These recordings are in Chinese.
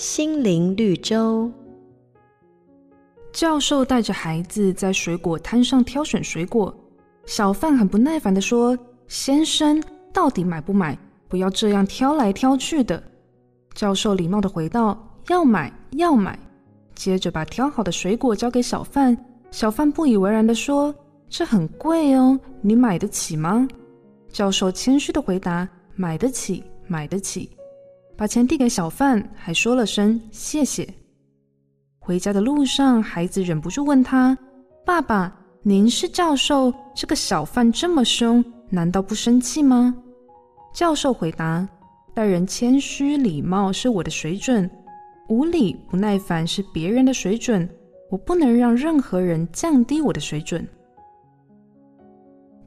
心灵绿洲。教授带着孩子在水果摊上挑选水果，小贩很不耐烦地说：“先生，到底买不买？不要这样挑来挑去的。”教授礼貌地回道：“要买，要买。”接着把挑好的水果交给小贩，小贩不以为然地说：“这很贵哦，你买得起吗？”教授谦虚地回答：“买得起，买得起。”把钱递给小贩，还说了声谢谢。回家的路上，孩子忍不住问他：“爸爸，您是教授，这个小贩这么凶，难道不生气吗？”教授回答：“待人谦虚礼貌是我的水准，无礼不耐烦是别人的水准，我不能让任何人降低我的水准。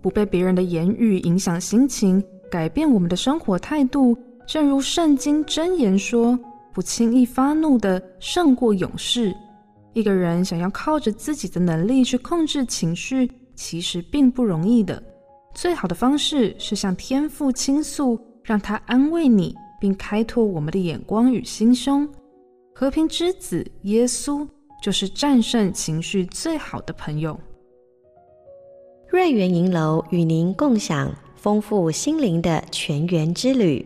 不被别人的言语影响心情，改变我们的生活态度，正如圣经箴言说。”不轻易发怒的胜过勇士。一个人想要靠着自己的能力去控制情绪，其实并不容易的。最好的方式是向天父倾诉，让他安慰你，并开拓我们的眼光与心胸。和平之子耶稣就是战胜情绪最好的朋友。瑞园银楼与您共享丰富心灵的泉源之旅。